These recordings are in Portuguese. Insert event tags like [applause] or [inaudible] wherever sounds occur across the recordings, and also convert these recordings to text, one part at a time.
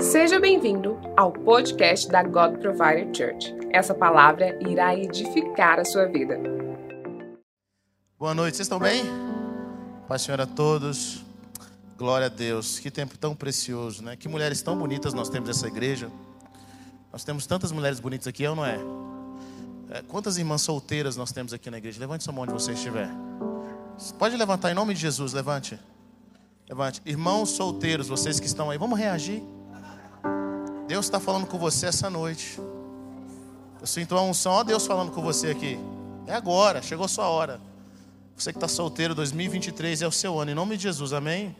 Seja bem-vindo ao podcast da God Provider Church. Essa palavra irá edificar a sua vida. Boa noite, vocês estão bem? Paz Senhor a todos. Glória a Deus. Que tempo tão precioso, né? Que mulheres tão bonitas nós temos nessa igreja. Nós temos tantas mulheres bonitas aqui, é ou não é? é? Quantas irmãs solteiras nós temos aqui na igreja? Levante sua mão onde você estiver. Pode levantar em nome de Jesus, levante. Levante. Irmãos solteiros, vocês que estão aí, vamos reagir. Deus está falando com você essa noite. Eu sinto a unção, ó Deus falando com você aqui. É agora, chegou a sua hora. Você que está solteiro, 2023 é o seu ano, em nome de Jesus, amém?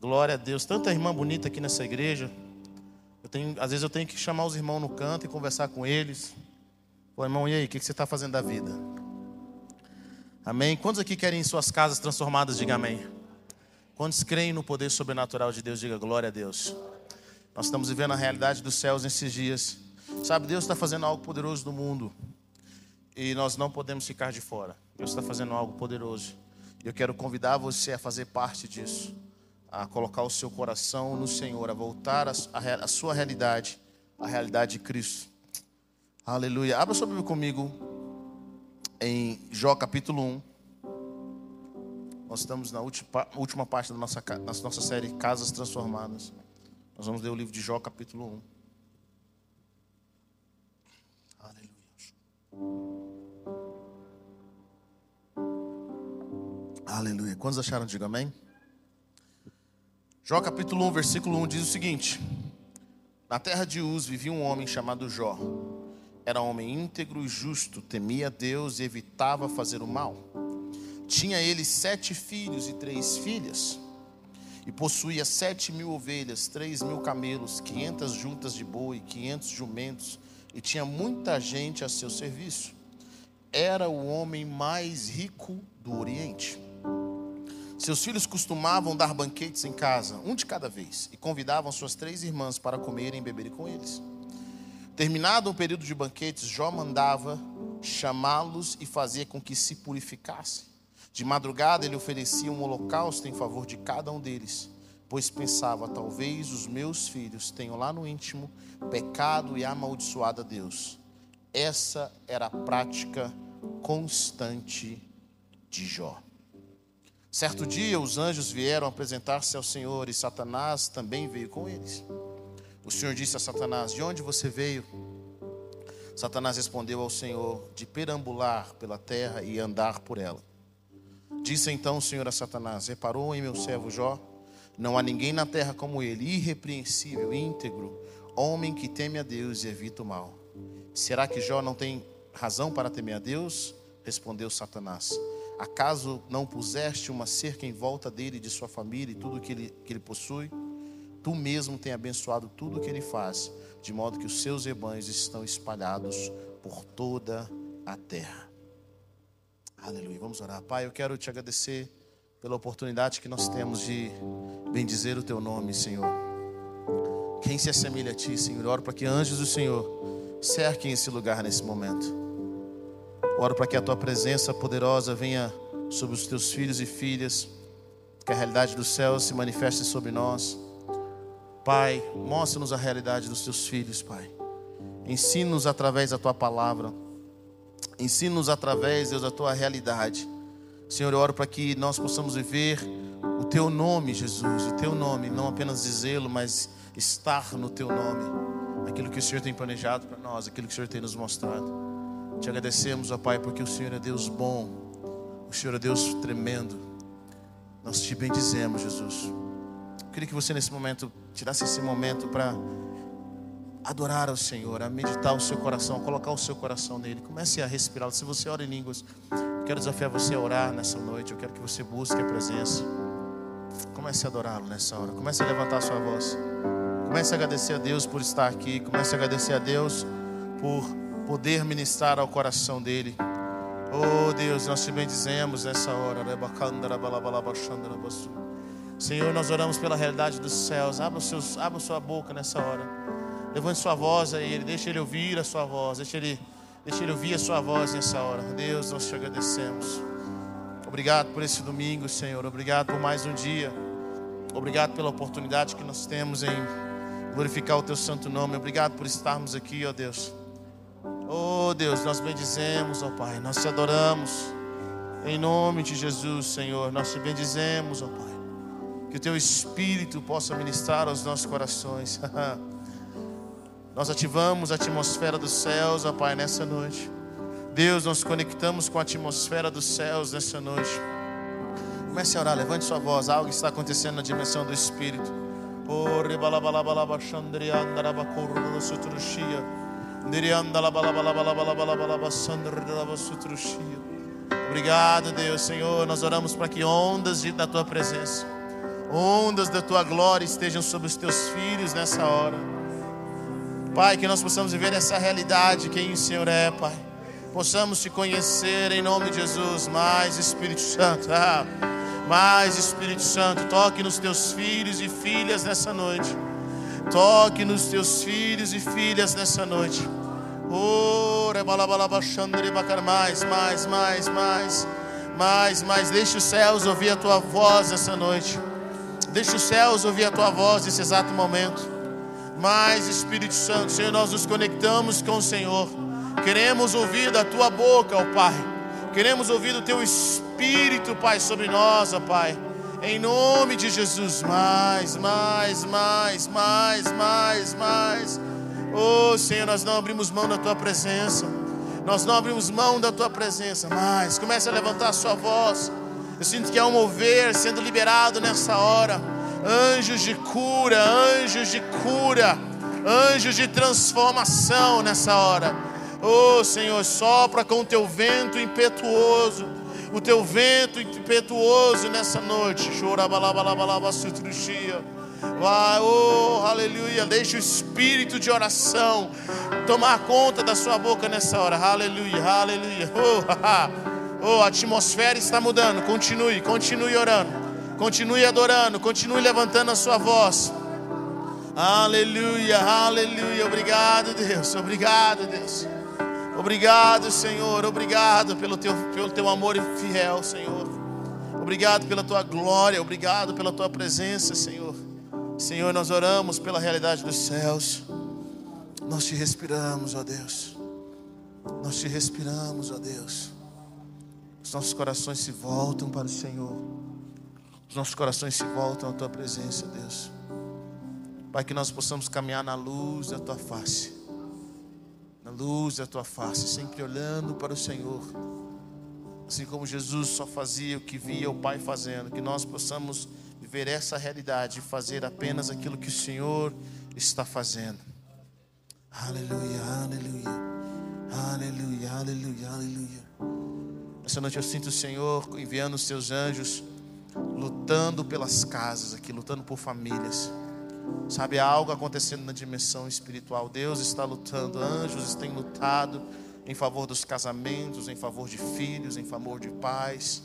Glória a Deus. Tanta irmã bonita aqui nessa igreja. Eu tenho, às vezes eu tenho que chamar os irmãos no canto e conversar com eles. Pô, irmão, e aí, o que você está fazendo da vida? Amém? Quantos aqui querem suas casas transformadas? Diga amém. Quantos creem no poder sobrenatural de Deus, diga glória a Deus. Nós estamos vivendo a realidade dos céus nesses dias. Sabe, Deus está fazendo algo poderoso no mundo. E nós não podemos ficar de fora. Deus está fazendo algo poderoso. E eu quero convidar você a fazer parte disso. A colocar o seu coração no Senhor, a voltar a, sua realidade, a realidade de Cristo. Aleluia. Abra sua Bíblia comigo em Jó capítulo 1. Nós estamos na última, última parte da nossa, da nossa série Casas Transformadas. Nós vamos ler o livro de Jó, capítulo 1. Aleluia. Aleluia. Quantos acharam? Diga amém. Jó, capítulo 1, versículo 1 diz o seguinte: Na terra de Uz vivia um homem chamado Jó. Era homem íntegro e justo, temia Deus e evitava fazer o mal. Tinha ele sete filhos e três filhas, e possuía sete mil ovelhas, três mil camelos, quinhentas juntas de boi, quinhentos jumentos, e tinha muita gente a seu serviço. Era o homem mais rico do Oriente. Seus filhos costumavam dar banquetes em casa, um de cada vez, e convidavam suas três irmãs para comerem e beberem com eles. Terminado o período de banquetes, Jó mandava chamá-los e fazia com que se purificassem. De madrugada ele oferecia um holocausto em favor de cada um deles, pois pensava: talvez os meus filhos tenham lá no íntimo pecado e amaldiçoado a Deus. Essa era a prática constante de Jó. Certo dia os anjos vieram apresentar-se ao Senhor e Satanás também veio com eles. O Senhor disse a Satanás: De onde você veio? Satanás respondeu ao Senhor: De perambular pela terra e andar por ela. Disse então o Senhor a Satanás: Reparou em meu servo Jó? Não há ninguém na terra como ele, irrepreensível, íntegro, homem que teme a Deus e evita o mal. Será que Jó não tem razão para temer a Deus? Respondeu Satanás. Acaso não puseste uma cerca em volta dele de sua família e tudo que ele, que ele possui? Tu mesmo tem abençoado tudo o que ele faz, de modo que os seus rebanhos estão espalhados por toda a terra. Aleluia. Vamos orar. Pai, eu quero te agradecer pela oportunidade que nós temos de bendizer o teu nome, Senhor. Quem se assemelha a ti, Senhor? oro para que anjos do Senhor cerquem esse lugar nesse momento. Oro para que a tua presença poderosa venha sobre os teus filhos e filhas, que a realidade dos céus se manifeste sobre nós. Pai, mostra-nos a realidade dos teus filhos, Pai. Ensina-nos através da tua palavra. Ensina-nos através, Deus, a tua realidade. Senhor, eu oro para que nós possamos viver o teu nome, Jesus, o teu nome, não apenas dizê-lo, mas estar no teu nome. Aquilo que o Senhor tem planejado para nós, aquilo que o Senhor tem nos mostrado. Te agradecemos, ó Pai, porque o Senhor é Deus bom, o Senhor é Deus tremendo. Nós te bendizemos, Jesus. Eu queria que você nesse momento tirasse esse momento para adorar ao Senhor, a meditar o seu coração, a colocar o seu coração nele. Comece a respirar. Se você ora em línguas, eu quero desafiar você a orar nessa noite. Eu quero que você busque a presença. Comece a adorá-lo nessa hora. Comece a levantar a sua voz. Comece a agradecer a Deus por estar aqui. Comece a agradecer a Deus por poder ministrar ao coração dele. Oh Deus, nós te bendizemos nessa hora. Senhor, nós oramos pela realidade dos céus. Abra, seus, abra sua boca nessa hora. Levante sua voz a Ele, deixa Ele ouvir a sua voz, deixa Ele, deixa Ele ouvir a sua voz nessa hora. Deus, nós te agradecemos. Obrigado por esse domingo, Senhor. Obrigado por mais um dia. Obrigado pela oportunidade que nós temos em glorificar o teu santo nome. Obrigado por estarmos aqui, ó Deus. Oh Deus, nós bendizemos, ó Pai, nós te adoramos. Em nome de Jesus, Senhor, nós te bendizemos, ó Pai. Que o teu Espírito possa ministrar aos nossos corações. [laughs] nós ativamos a atmosfera dos céus, ó Pai, nessa noite. Deus, nós conectamos com a atmosfera dos céus nessa noite. Comece a orar, levante sua voz. Algo está acontecendo na dimensão do Espírito. Obrigado, Deus, Senhor. Nós oramos para que ondas da tua presença, ondas da tua glória estejam sobre os teus filhos nessa hora. Pai, que nós possamos viver essa realidade, quem o Senhor é, Pai possamos te conhecer em nome de Jesus. Mais Espírito Santo, [laughs] ah, mais Espírito Santo, toque nos teus filhos e filhas nessa noite. Toque nos teus filhos e filhas nessa noite. Oh, mais, mais, mais, mais, mais, mais. Deixe os céus ouvir a tua voz nessa noite. Deixe os céus ouvir a tua voz nesse exato momento. Mais Espírito Santo, Senhor, nós nos conectamos com o Senhor. Queremos ouvir da tua boca, ó Pai. Queremos ouvir do teu espírito, Pai, sobre nós, ó Pai. Em nome de Jesus, mais, mais, mais, mais, mais, mais. Oh, Senhor, nós não abrimos mão da tua presença. Nós não abrimos mão da tua presença. Mais, comece a levantar a sua voz. Eu sinto que há um mover sendo liberado nessa hora. Anjos de cura, anjos de cura, anjos de transformação nessa hora. Oh Senhor, sopra com o teu vento impetuoso, o teu vento impetuoso nessa noite. Vai, oh, aleluia. Deixa o espírito de oração tomar conta da sua boca nessa hora. Aleluia, aleluia. Oh, [laughs] oh, a atmosfera está mudando. Continue, continue orando. Continue adorando. Continue levantando a sua voz. Aleluia, aleluia. Obrigado, Deus. Obrigado, Deus. Obrigado, Senhor. Obrigado pelo teu, pelo teu amor fiel, Senhor. Obrigado pela tua glória. Obrigado pela tua presença, Senhor. Senhor, nós oramos pela realidade dos céus. Nós te respiramos, ó Deus. Nós te respiramos, ó Deus. Os nossos corações se voltam para o Senhor. Os nossos corações se voltam à tua presença, Deus. Pai, que nós possamos caminhar na luz da tua face na luz da tua face, sempre olhando para o Senhor. Assim como Jesus só fazia o que via o Pai fazendo, que nós possamos viver essa realidade e fazer apenas aquilo que o Senhor está fazendo. Aleluia, aleluia, aleluia, aleluia, aleluia. Essa noite eu sinto o Senhor enviando os seus anjos, lutando pelas casas aqui, lutando por famílias. Sabe, há algo acontecendo na dimensão espiritual. Deus está lutando, anjos têm lutado em favor dos casamentos, em favor de filhos, em favor de pais.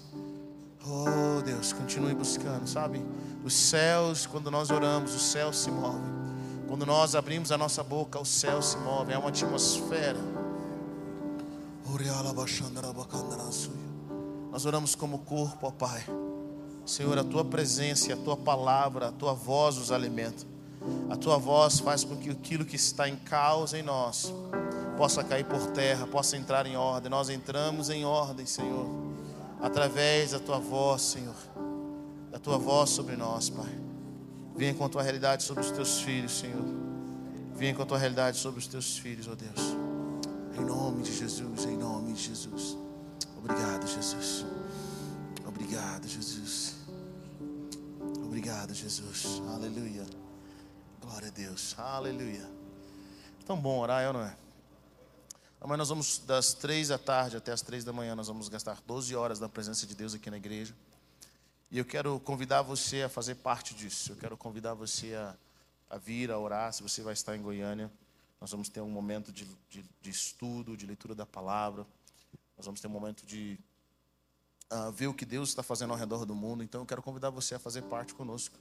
Oh, Deus, continue buscando, sabe? Os céus, quando nós oramos, os céus se movem. Quando nós abrimos a nossa boca, os céus se movem. É uma atmosfera. Nós oramos como corpo, ó Pai. Senhor, a tua presença a tua palavra, a tua voz os alimenta. A tua voz faz com que aquilo que está em causa em nós possa cair por terra, possa entrar em ordem. Nós entramos em ordem, Senhor, através da tua voz, Senhor, da tua voz sobre nós, Pai. Venha com a tua realidade sobre os teus filhos, Senhor. Venha com a tua realidade sobre os teus filhos, ó oh Deus. Em nome de Jesus, em nome de Jesus. Obrigado, Jesus. Obrigado, Jesus. Obrigado, Jesus. Aleluia. Glória a Deus. Aleluia. Tão bom orar, eu não é? Amanhã nós vamos, das três da tarde até as três da manhã, nós vamos gastar 12 horas na presença de Deus aqui na igreja. E eu quero convidar você a fazer parte disso. Eu quero convidar você a, a vir, a orar, se você vai estar em Goiânia. Nós vamos ter um momento de, de, de estudo, de leitura da palavra. Nós vamos ter um momento de uh, ver o que Deus está fazendo ao redor do mundo. Então eu quero convidar você a fazer parte conosco.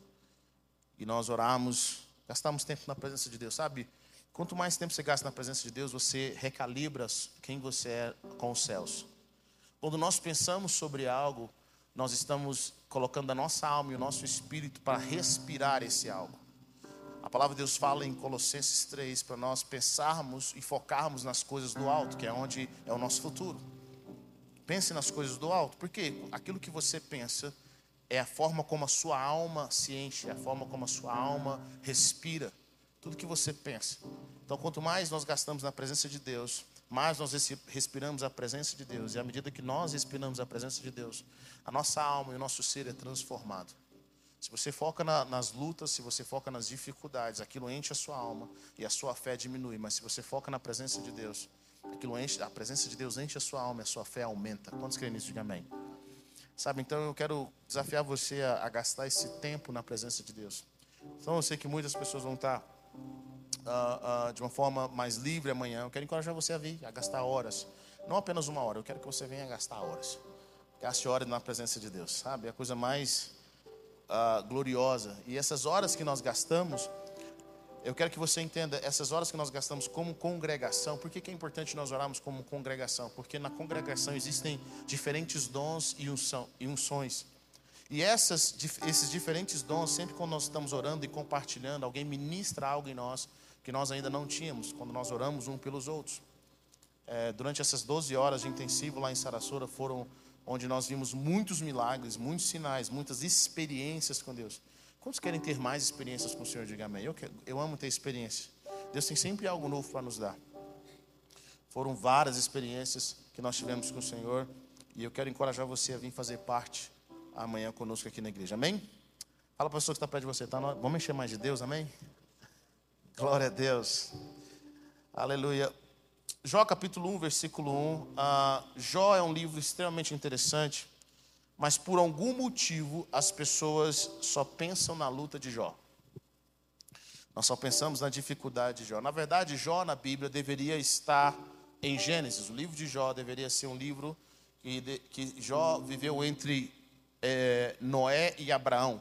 E nós oramos, gastamos tempo na presença de Deus, sabe? Quanto mais tempo você gasta na presença de Deus, você recalibra quem você é com os céus. Quando nós pensamos sobre algo, nós estamos colocando a nossa alma e o nosso espírito para respirar esse algo. A palavra de Deus fala em Colossenses 3 para nós pensarmos e focarmos nas coisas do alto, que é onde é o nosso futuro. Pense nas coisas do alto, porque aquilo que você pensa é a forma como a sua alma se enche, é a forma como a sua alma respira. Tudo que você pensa. Então, quanto mais nós gastamos na presença de Deus, mais nós respiramos a presença de Deus. E à medida que nós respiramos a presença de Deus, a nossa alma e o nosso ser é transformado. Se você foca na, nas lutas, se você foca nas dificuldades, aquilo enche a sua alma e a sua fé diminui. Mas se você foca na presença de Deus, aquilo enche, a presença de Deus enche a sua alma a sua fé aumenta. Quantos creem nisso? Diga amém. Sabe, então eu quero desafiar você a, a gastar esse tempo na presença de Deus. Então eu sei que muitas pessoas vão estar uh, uh, de uma forma mais livre amanhã. Eu quero encorajar você a vir, a gastar horas. Não apenas uma hora, eu quero que você venha gastar horas. Gaste horas na presença de Deus, sabe? É a coisa mais uh, gloriosa. E essas horas que nós gastamos, eu quero que você entenda, essas horas que nós gastamos como congregação, por que, que é importante nós orarmos como congregação? Porque na congregação existem diferentes dons e, unções. E essas, esses diferentes dons, sempre quando nós estamos orando e compartilhando, alguém ministra algo em nós que nós ainda não tínhamos, quando nós oramos um pelos outros. É, durante essas 12 horas de intensivo lá em Sarasota, foram onde nós vimos muitos milagres, muitos sinais, muitas experiências com Deus. Quantos querem ter mais experiências com o Senhor? Diga amém. Eu, quero, eu amo ter experiência. Deus tem sempre algo novo para nos dar. Foram várias experiências que nós tivemos com o Senhor e eu quero encorajar você a vir fazer parte amanhã conosco aqui na igreja. Amém? Fala para a pessoa que está perto de você, tá? Vamos encher mais de Deus, amém? Glória a Deus. Aleluia. Jó capítulo 1, versículo 1. Ah, Jó é um livro extremamente interessante, mas por algum motivo as pessoas só pensam na luta de Jó. Nós só pensamos na dificuldade de Jó. Na verdade, Jó na Bíblia deveria estar em Gênesis. O livro de Jó deveria ser um livro que, de, que Jó viveu entre é, Noé e Abraão.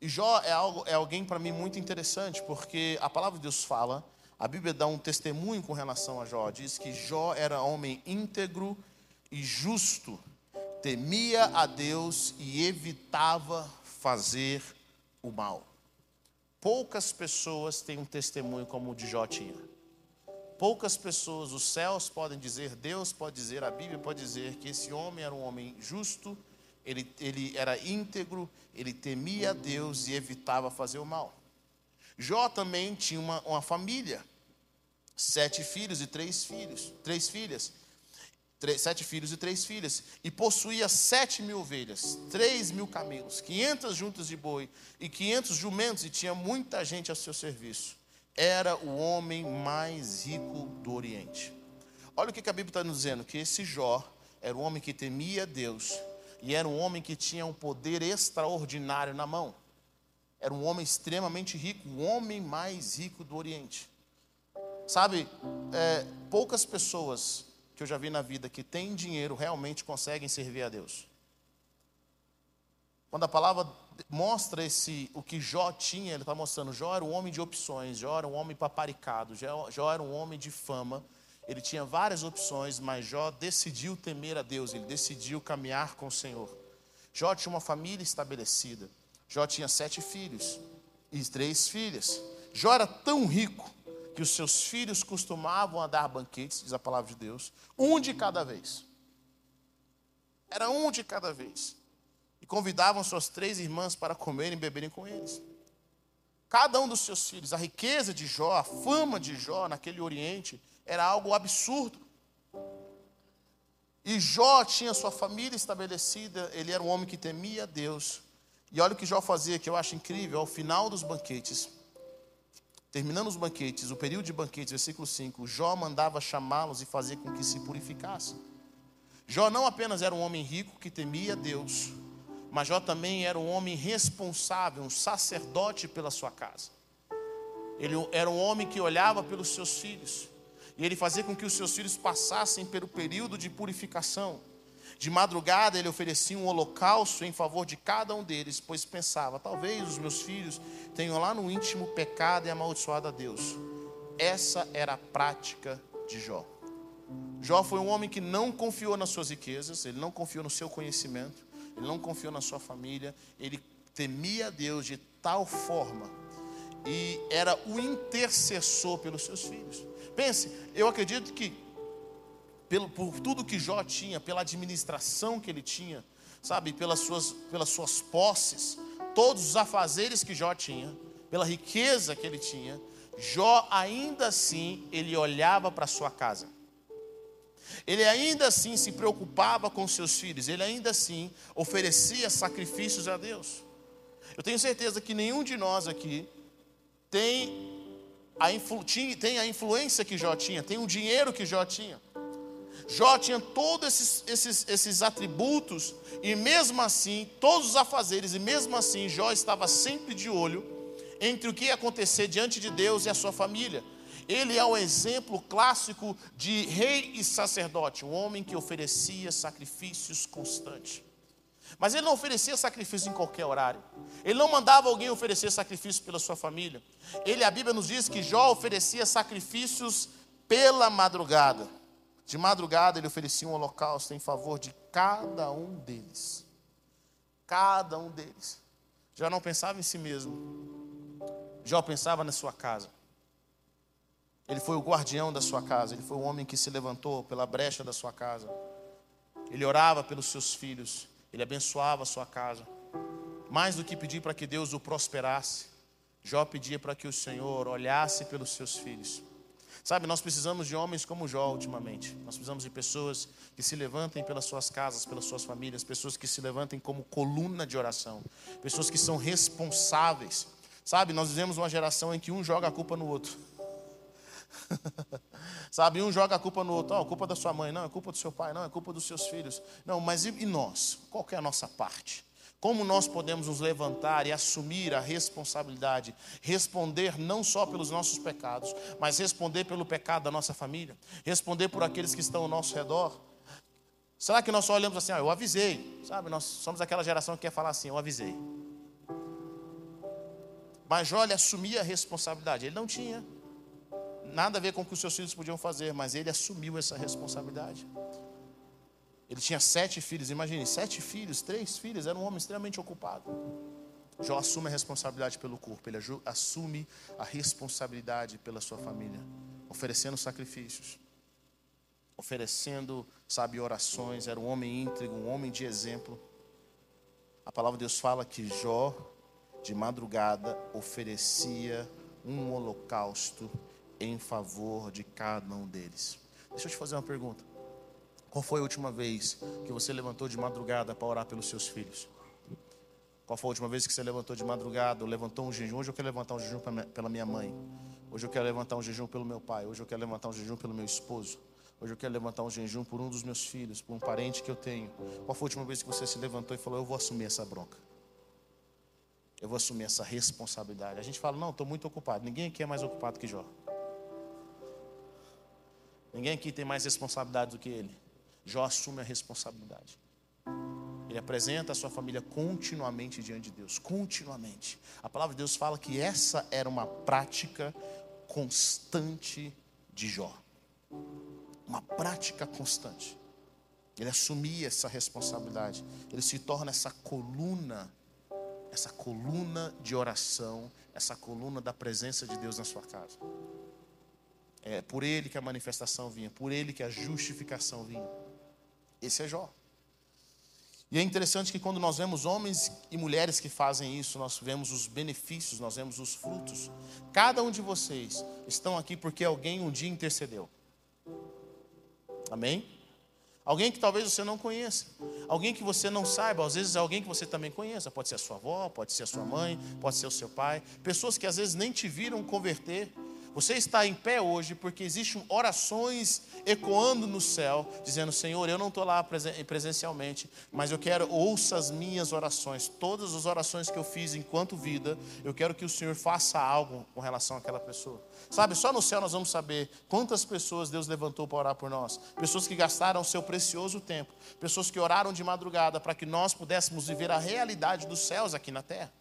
E Jó é, algo, é alguém para mim muito interessante, porque a palavra de Deus fala a Bíblia dá um testemunho com relação a Jó. Diz que Jó era homem íntegro e justo, temia a Deus e evitava fazer o mal. Poucas pessoas têm um testemunho como o de Jó tinha. Poucas pessoas, os céus podem dizer, Deus pode dizer, a Bíblia pode dizer que esse homem era um homem justo, ele, ele era íntegro, ele temia a Deus e evitava fazer o mal. Jó também tinha uma, uma família sete filhos e três filhos, três filhas, sete filhos e três filhas, e possuía sete mil ovelhas, três mil camelos, quinhentas juntas de boi e quinhentos jumentos, e tinha muita gente a seu serviço. Era o homem mais rico do Oriente. Olha o que a Bíblia está nos dizendo: que esse Jó era um homem que temia Deus e era um homem que tinha um poder extraordinário na mão. Era um homem extremamente rico, o homem mais rico do Oriente. Sabe, é, poucas pessoas que eu já vi na vida que têm dinheiro realmente conseguem servir a Deus. Quando a palavra mostra esse o que Jó tinha, ele está mostrando, Jó era um homem de opções, Jó era um homem paparicado, Jó, Jó era um homem de fama. Ele tinha várias opções, mas Jó decidiu temer a Deus, ele decidiu caminhar com o Senhor. Jó tinha uma família estabelecida. Jó tinha sete filhos e três filhas. Jó era tão rico que os seus filhos costumavam a dar banquetes, diz a palavra de Deus, um de cada vez. Era um de cada vez. E convidavam suas três irmãs para comerem e beberem com eles. Cada um dos seus filhos, a riqueza de Jó, a fama de Jó naquele Oriente, era algo absurdo. E Jó tinha sua família estabelecida, ele era um homem que temia Deus. E olha o que Jó fazia, que eu acho incrível, ao final dos banquetes, Terminando os banquetes, o período de banquetes, versículo 5, Jó mandava chamá-los e fazer com que se purificassem. Jó não apenas era um homem rico que temia Deus, mas Jó também era um homem responsável, um sacerdote pela sua casa. Ele era um homem que olhava pelos seus filhos, e ele fazia com que os seus filhos passassem pelo período de purificação. De madrugada ele oferecia um holocausto em favor de cada um deles, pois pensava: talvez os meus filhos tenham lá no íntimo pecado e amaldiçoado a Deus. Essa era a prática de Jó. Jó foi um homem que não confiou nas suas riquezas, ele não confiou no seu conhecimento, ele não confiou na sua família, ele temia a Deus de tal forma e era o intercessor pelos seus filhos. Pense, eu acredito que pelo, por tudo que Jó tinha, pela administração que ele tinha, sabe, pelas suas, pelas suas posses, todos os afazeres que Jó tinha, pela riqueza que ele tinha, Jó ainda assim ele olhava para sua casa. Ele ainda assim se preocupava com seus filhos, ele ainda assim oferecia sacrifícios a Deus. Eu tenho certeza que nenhum de nós aqui tem a, influ, tem a influência que Jó tinha, tem o dinheiro que Jó tinha. Jó tinha todos esses, esses, esses atributos, e mesmo assim, todos os afazeres, e mesmo assim, Jó estava sempre de olho entre o que ia acontecer diante de Deus e a sua família. Ele é o exemplo clássico de rei e sacerdote, um homem que oferecia sacrifícios constantes. Mas ele não oferecia sacrifício em qualquer horário. Ele não mandava alguém oferecer sacrifício pela sua família. Ele, a Bíblia nos diz que Jó oferecia sacrifícios pela madrugada. De madrugada ele oferecia um holocausto em favor de cada um deles. Cada um deles. Já não pensava em si mesmo. Jó pensava na sua casa. Ele foi o guardião da sua casa. Ele foi o homem que se levantou pela brecha da sua casa. Ele orava pelos seus filhos. Ele abençoava a sua casa. Mais do que pedir para que Deus o prosperasse, Jó pedia para que o Senhor olhasse pelos seus filhos. Sabe, nós precisamos de homens como Jó ultimamente. Nós precisamos de pessoas que se levantem pelas suas casas, pelas suas famílias, pessoas que se levantem como coluna de oração, pessoas que são responsáveis. Sabe, nós vivemos uma geração em que um joga a culpa no outro. [laughs] Sabe, um joga a culpa no outro. Oh, a culpa da sua mãe, não, é culpa do seu pai, não, é culpa dos seus filhos. Não, mas e, e nós? Qual é a nossa parte? Como nós podemos nos levantar e assumir a responsabilidade, responder não só pelos nossos pecados, mas responder pelo pecado da nossa família, responder por aqueles que estão ao nosso redor? Será que nós só olhamos assim, ah, eu avisei? Sabe, nós somos aquela geração que quer falar assim, eu avisei. Mas olha, assumia a responsabilidade. Ele não tinha nada a ver com o que os seus filhos podiam fazer, mas ele assumiu essa responsabilidade. Ele tinha sete filhos, imagine, sete filhos, três filhos, era um homem extremamente ocupado. Jó assume a responsabilidade pelo corpo, ele assume a responsabilidade pela sua família, oferecendo sacrifícios, oferecendo, sabe, orações, era um homem íntegro, um homem de exemplo. A palavra de Deus fala que Jó, de madrugada, oferecia um holocausto em favor de cada um deles. Deixa eu te fazer uma pergunta. Qual foi a última vez que você levantou de madrugada para orar pelos seus filhos? Qual foi a última vez que você levantou de madrugada ou levantou um jejum? Hoje eu quero levantar um jejum pela minha mãe. Hoje eu quero levantar um jejum pelo meu pai. Hoje eu quero levantar um jejum pelo meu esposo. Hoje eu quero levantar um jejum por um dos meus filhos, por um parente que eu tenho. Qual foi a última vez que você se levantou e falou: Eu vou assumir essa bronca? Eu vou assumir essa responsabilidade. A gente fala: Não, estou muito ocupado. Ninguém aqui é mais ocupado que Jó. Ninguém aqui tem mais responsabilidade do que ele. Jó assume a responsabilidade. Ele apresenta a sua família continuamente diante de Deus, continuamente. A palavra de Deus fala que essa era uma prática constante de Jó. Uma prática constante. Ele assumia essa responsabilidade. Ele se torna essa coluna, essa coluna de oração, essa coluna da presença de Deus na sua casa. É por ele que a manifestação vinha, por ele que a justificação vinha. Esse é Jó. E é interessante que quando nós vemos homens e mulheres que fazem isso, nós vemos os benefícios, nós vemos os frutos. Cada um de vocês estão aqui porque alguém um dia intercedeu. Amém? Alguém que talvez você não conheça, alguém que você não saiba, às vezes alguém que você também conheça, pode ser a sua avó, pode ser a sua mãe, pode ser o seu pai, pessoas que às vezes nem te viram converter, você está em pé hoje porque existem orações ecoando no céu, dizendo: Senhor, eu não estou lá presencialmente, mas eu quero, ouça as minhas orações, todas as orações que eu fiz enquanto vida, eu quero que o Senhor faça algo com relação àquela pessoa. Sabe, só no céu nós vamos saber quantas pessoas Deus levantou para orar por nós. Pessoas que gastaram seu precioso tempo, pessoas que oraram de madrugada para que nós pudéssemos viver a realidade dos céus aqui na terra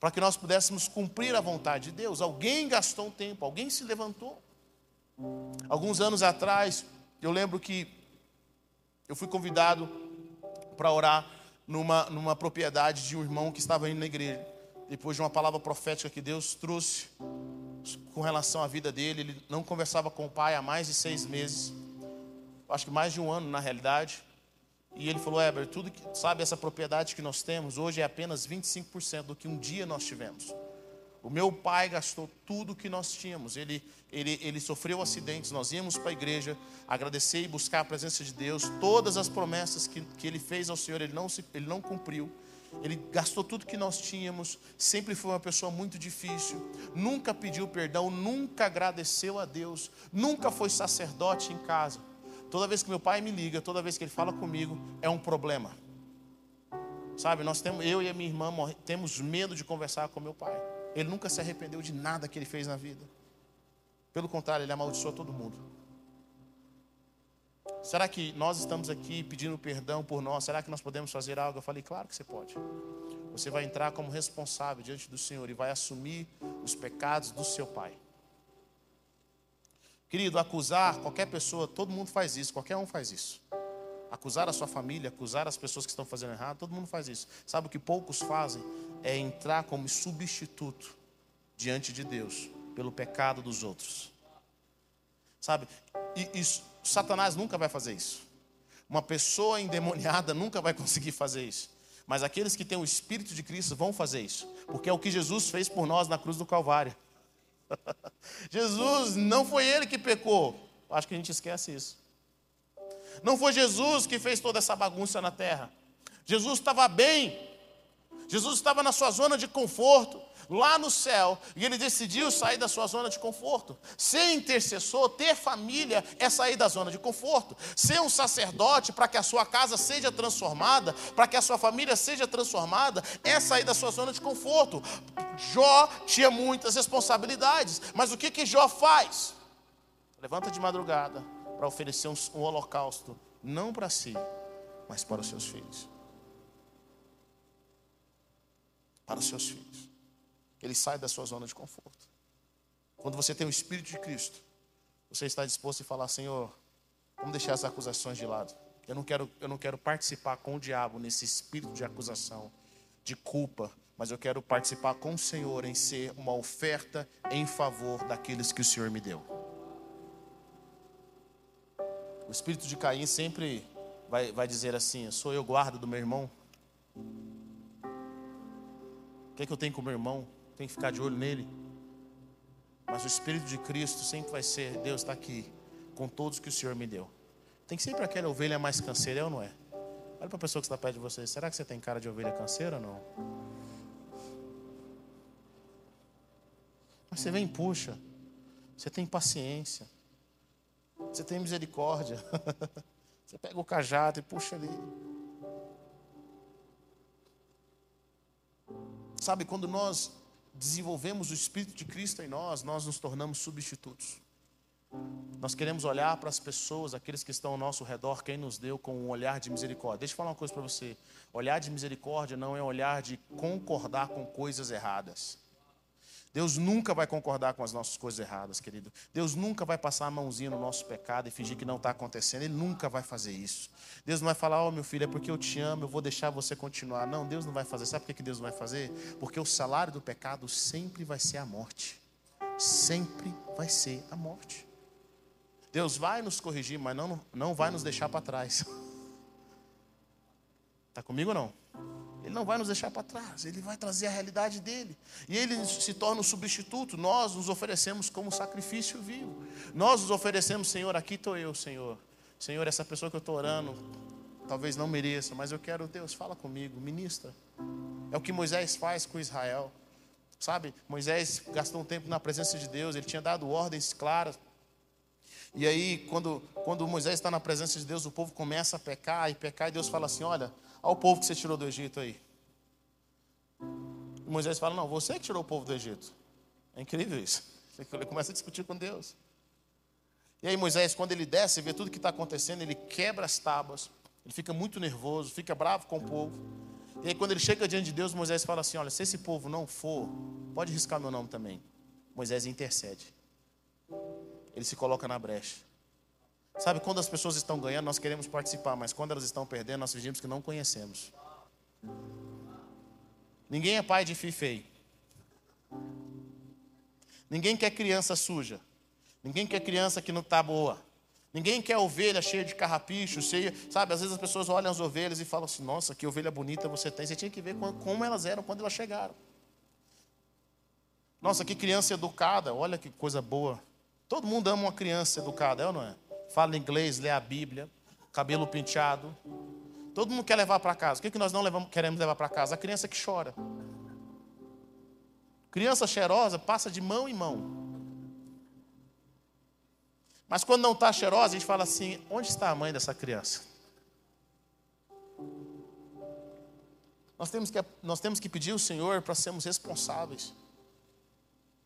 para que nós pudéssemos cumprir a vontade de Deus. Alguém gastou um tempo, alguém se levantou. Alguns anos atrás, eu lembro que eu fui convidado para orar numa, numa propriedade de um irmão que estava indo na igreja. depois de uma palavra profética que Deus trouxe com relação à vida dele, ele não conversava com o pai há mais de seis meses, acho que mais de um ano na realidade. E ele falou: Eber, tudo que sabe essa propriedade que nós temos hoje é apenas 25% do que um dia nós tivemos. O meu pai gastou tudo que nós tínhamos. Ele, ele, ele sofreu acidentes. Nós íamos para a igreja agradecer e buscar a presença de Deus. Todas as promessas que, que ele fez ao Senhor, ele não, se, ele não cumpriu. Ele gastou tudo que nós tínhamos. Sempre foi uma pessoa muito difícil. Nunca pediu perdão. Nunca agradeceu a Deus. Nunca foi sacerdote em casa. Toda vez que meu pai me liga, toda vez que ele fala comigo, é um problema. Sabe, nós temos, eu e a minha irmã temos medo de conversar com meu pai. Ele nunca se arrependeu de nada que ele fez na vida. Pelo contrário, ele amaldiçoou todo mundo. Será que nós estamos aqui pedindo perdão por nós? Será que nós podemos fazer algo? Eu falei, claro que você pode. Você vai entrar como responsável diante do Senhor e vai assumir os pecados do seu pai. Querido, acusar qualquer pessoa, todo mundo faz isso, qualquer um faz isso. Acusar a sua família, acusar as pessoas que estão fazendo errado, todo mundo faz isso. Sabe o que poucos fazem? é entrar como substituto diante de Deus pelo pecado dos outros. Sabe? E, e Satanás nunca vai fazer isso. Uma pessoa endemoniada nunca vai conseguir fazer isso. Mas aqueles que têm o Espírito de Cristo vão fazer isso. Porque é o que Jesus fez por nós na cruz do Calvário. [laughs] Jesus não foi ele que pecou. Acho que a gente esquece isso. Não foi Jesus que fez toda essa bagunça na terra. Jesus estava bem Jesus estava na sua zona de conforto, lá no céu, e ele decidiu sair da sua zona de conforto. Ser intercessor, ter família, é sair da zona de conforto. Ser um sacerdote para que a sua casa seja transformada, para que a sua família seja transformada, é sair da sua zona de conforto. Jó tinha muitas responsabilidades, mas o que, que Jó faz? Levanta de madrugada para oferecer um, um holocausto, não para si, mas para os seus filhos. para os seus filhos. Ele sai da sua zona de conforto. Quando você tem o Espírito de Cristo, você está disposto a falar: Senhor, vamos deixar as acusações de lado. Eu não quero, eu não quero participar com o diabo nesse espírito de acusação, de culpa, mas eu quero participar com o Senhor em ser uma oferta em favor daqueles que o Senhor me deu. O espírito de Caim sempre vai, vai dizer assim: sou eu guarda do meu irmão? que, é que eu tenho com o meu irmão? Tem que ficar de olho nele. Mas o Espírito de Cristo sempre vai ser: Deus está aqui, com todos que o Senhor me deu. Tem sempre aquela ovelha mais canseira, é ou não é? Olha para a pessoa que está perto de você: será que você tem cara de ovelha canseira ou não? Mas você vem e puxa. Você tem paciência. Você tem misericórdia. [laughs] Você pega o cajado e puxa ali. Sabe, quando nós desenvolvemos o Espírito de Cristo em nós, nós nos tornamos substitutos. Nós queremos olhar para as pessoas, aqueles que estão ao nosso redor, quem nos deu com um olhar de misericórdia. Deixa eu falar uma coisa para você. Olhar de misericórdia não é olhar de concordar com coisas erradas. Deus nunca vai concordar com as nossas coisas erradas, querido. Deus nunca vai passar a mãozinha no nosso pecado e fingir que não está acontecendo. Ele nunca vai fazer isso. Deus não vai falar, ó oh, meu filho, é porque eu te amo, eu vou deixar você continuar. Não, Deus não vai fazer. Sabe por que Deus não vai fazer? Porque o salário do pecado sempre vai ser a morte. Sempre vai ser a morte. Deus vai nos corrigir, mas não, não vai nos deixar para trás. Está [laughs] comigo ou não? Ele não vai nos deixar para trás, ele vai trazer a realidade dele. E ele se torna um substituto. Nós nos oferecemos como sacrifício vivo. Nós nos oferecemos, Senhor, aqui estou eu, Senhor. Senhor, essa pessoa que eu estou orando, talvez não mereça, mas eu quero, Deus, fala comigo, ministra. É o que Moisés faz com Israel. Sabe, Moisés gastou um tempo na presença de Deus, ele tinha dado ordens claras. E aí, quando, quando Moisés está na presença de Deus, o povo começa a pecar e pecar, e Deus fala assim: Olha, Olha o povo que você tirou do Egito aí. E Moisés fala: Não, você que tirou o povo do Egito. É incrível isso. [laughs] Ele começa a discutir com Deus. E aí Moisés, quando ele desce, vê tudo que está acontecendo, ele quebra as tábuas, ele fica muito nervoso, fica bravo com o povo. E aí quando ele chega diante de Deus, Moisés fala assim: Olha, se esse povo não for, pode riscar meu nome também. Moisés intercede. Ele se coloca na brecha. Sabe, quando as pessoas estão ganhando, nós queremos participar, mas quando elas estão perdendo, nós fingimos que não conhecemos. Ninguém é pai de filho feio. Ninguém quer criança suja. Ninguém quer criança que não está boa. Ninguém quer ovelha cheia de carrapicho, cheia, sabe? Às vezes as pessoas olham as ovelhas e falam assim: Nossa, que ovelha bonita você tem. Você tinha que ver como elas eram quando elas chegaram. Nossa, que criança educada, olha que coisa boa. Todo mundo ama uma criança educada, é ou não é? Fala inglês, lê a Bíblia, cabelo penteado. Todo mundo quer levar para casa. O que, que nós não levamos, queremos levar para casa? A criança que chora. Criança cheirosa passa de mão em mão. Mas quando não está cheirosa, a gente fala assim: onde está a mãe dessa criança? Nós temos que, nós temos que pedir ao Senhor para sermos responsáveis